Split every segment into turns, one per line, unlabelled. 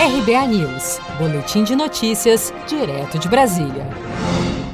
RBA News, Boletim de Notícias, direto de Brasília.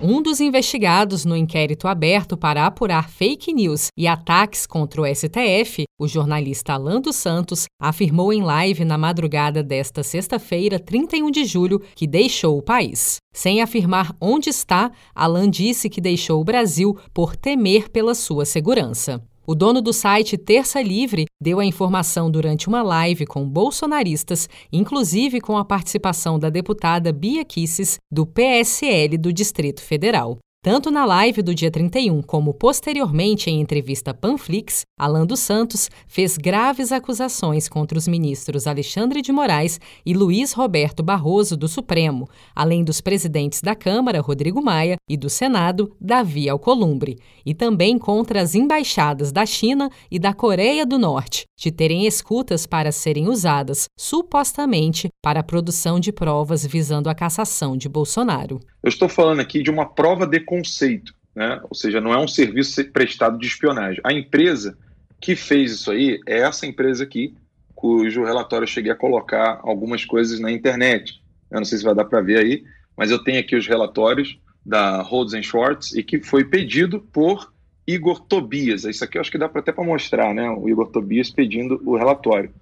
Um dos investigados no inquérito aberto para apurar fake news e ataques contra o STF, o jornalista Alan dos Santos, afirmou em live na madrugada desta sexta-feira, 31 de julho, que deixou o país. Sem afirmar onde está, Alan disse que deixou o Brasil por temer pela sua segurança. O dono do site Terça Livre deu a informação durante uma live com bolsonaristas, inclusive com a participação da deputada Bia Kisses, do PSL do Distrito Federal. Tanto na live do dia 31 como posteriormente em entrevista Panflix, Alan dos Santos fez graves acusações contra os ministros Alexandre de Moraes e Luiz Roberto Barroso do Supremo, além dos presidentes da Câmara, Rodrigo Maia, e do Senado, Davi Alcolumbre, e também contra as embaixadas da China e da Coreia do Norte, de terem escutas para serem usadas, supostamente, para a produção de provas visando a cassação de Bolsonaro.
Eu estou falando aqui de uma prova de conceito, né? ou seja, não é um serviço prestado de espionagem. A empresa que fez isso aí é essa empresa aqui, cujo relatório eu cheguei a colocar algumas coisas na internet. Eu não sei se vai dar para ver aí, mas eu tenho aqui os relatórios da Rhodes Schwartz e que foi pedido por Igor Tobias. Isso aqui eu acho que dá até para mostrar, né? O Igor Tobias pedindo o relatório.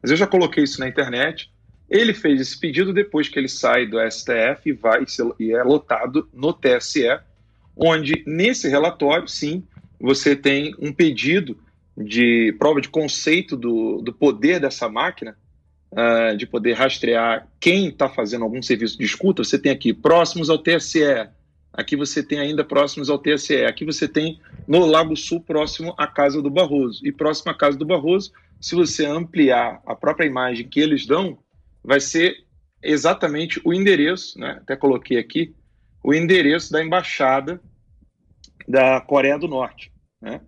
Mas eu já coloquei isso na internet. Ele fez esse pedido depois que ele sai do STF e vai e é lotado no TSE, onde nesse relatório, sim, você tem um pedido de prova de conceito do, do poder dessa máquina, uh, de poder rastrear quem está fazendo algum serviço de escuta. Você tem aqui próximos ao TSE, aqui você tem ainda próximos ao TSE, aqui você tem no Lago Sul, próximo à Casa do Barroso. E próximo à Casa do Barroso, se você ampliar a própria imagem que eles dão, vai ser exatamente o endereço, né? até coloquei aqui, o endereço da embaixada da Coreia do Norte. Né?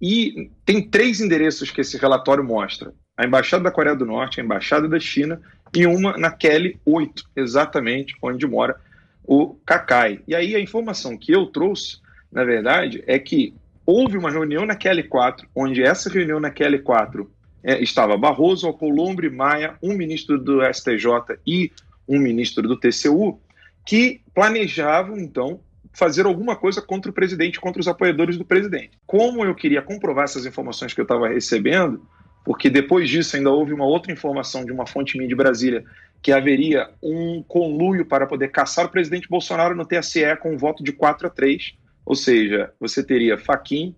E tem três endereços que esse relatório mostra: a embaixada da Coreia do Norte, a embaixada da China e uma na Kelly 8, exatamente onde mora o Kakai. E aí a informação que eu trouxe, na verdade, é que houve uma reunião na Kelly 4, onde essa reunião na Kelly 4 é, estava Barroso, Alcolumbre, Maia, um ministro do STJ e um ministro do TCU, que planejavam, então, fazer alguma coisa contra o presidente, contra os apoiadores do presidente. Como eu queria comprovar essas informações que eu estava recebendo, porque depois disso ainda houve uma outra informação de uma fonte minha de Brasília que haveria um conluio para poder caçar o presidente Bolsonaro no TSE com um voto de 4 a 3, ou seja, você teria Faquim,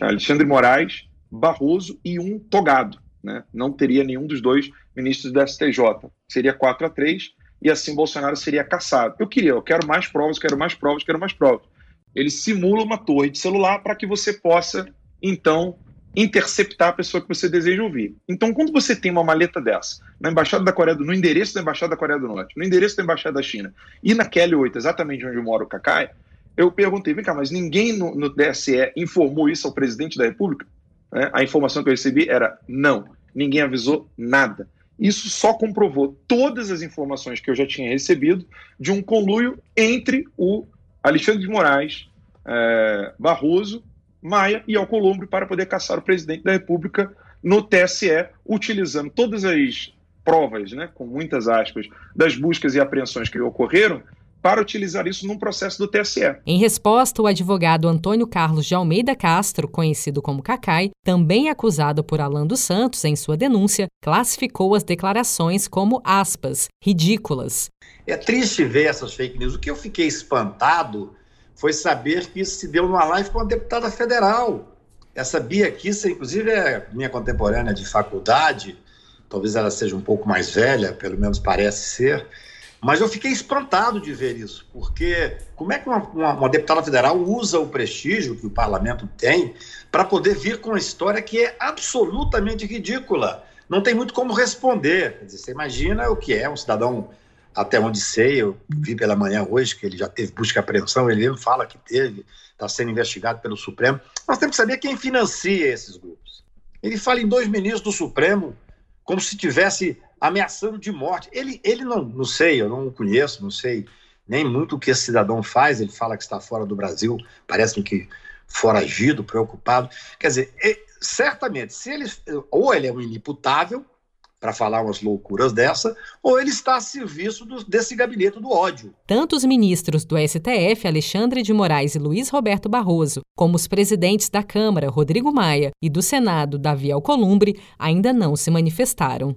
Alexandre Moraes Barroso e um togado. Né? Não teria nenhum dos dois ministros do STJ. Seria 4 a 3 e assim Bolsonaro seria caçado. Eu queria, eu quero mais provas, quero mais provas, quero mais provas. Ele simula uma torre de celular para que você possa, então, interceptar a pessoa que você deseja ouvir. Então, quando você tem uma maleta dessa, na embaixada da Coreia do no endereço da embaixada da Coreia do Norte, no endereço da embaixada da China e na Kelly 8, exatamente onde mora o Kakai, eu perguntei, vem cá, mas ninguém no, no DSE informou isso ao presidente da República? Né? A informação que eu recebi era não, ninguém avisou nada. Isso só comprovou todas as informações que eu já tinha recebido de um conluio entre o Alexandre de Moraes, é, Barroso, Maia e Alcolumbre para poder caçar o presidente da República no TSE, utilizando todas as provas, né, com muitas aspas, das buscas e apreensões que ocorreram para utilizar isso num processo do TSE.
Em resposta, o advogado Antônio Carlos de Almeida Castro, conhecido como Cacai, também acusado por Alan dos Santos em sua denúncia, classificou as declarações como aspas, ridículas.
É triste ver essas fake news. O que eu fiquei espantado foi saber que isso se deu numa live com uma deputada federal. Essa Bia Kissa, inclusive, é minha contemporânea de faculdade, talvez ela seja um pouco mais velha, pelo menos parece ser. Mas eu fiquei espantado de ver isso, porque como é que uma, uma, uma deputada federal usa o prestígio que o parlamento tem para poder vir com uma história que é absolutamente ridícula? Não tem muito como responder. Quer dizer, você imagina o que é um cidadão, até onde sei, eu vi pela manhã hoje que ele já teve busca e apreensão, ele mesmo fala que teve, está sendo investigado pelo Supremo. Nós temos que saber quem financia esses grupos. Ele fala em dois ministros do Supremo como se tivesse ameaçando de morte. Ele, ele não, não sei, eu não o conheço, não sei nem muito o que esse cidadão faz. Ele fala que está fora do Brasil, parece que foragido, preocupado. Quer dizer, certamente, se ele ou ele é um inimputável, para falar umas loucuras dessa, ou ele está a serviço do, desse gabinete do ódio.
Tanto os ministros do STF, Alexandre de Moraes e Luiz Roberto Barroso, como os presidentes da Câmara, Rodrigo Maia, e do Senado, Davi Alcolumbre, ainda não se manifestaram.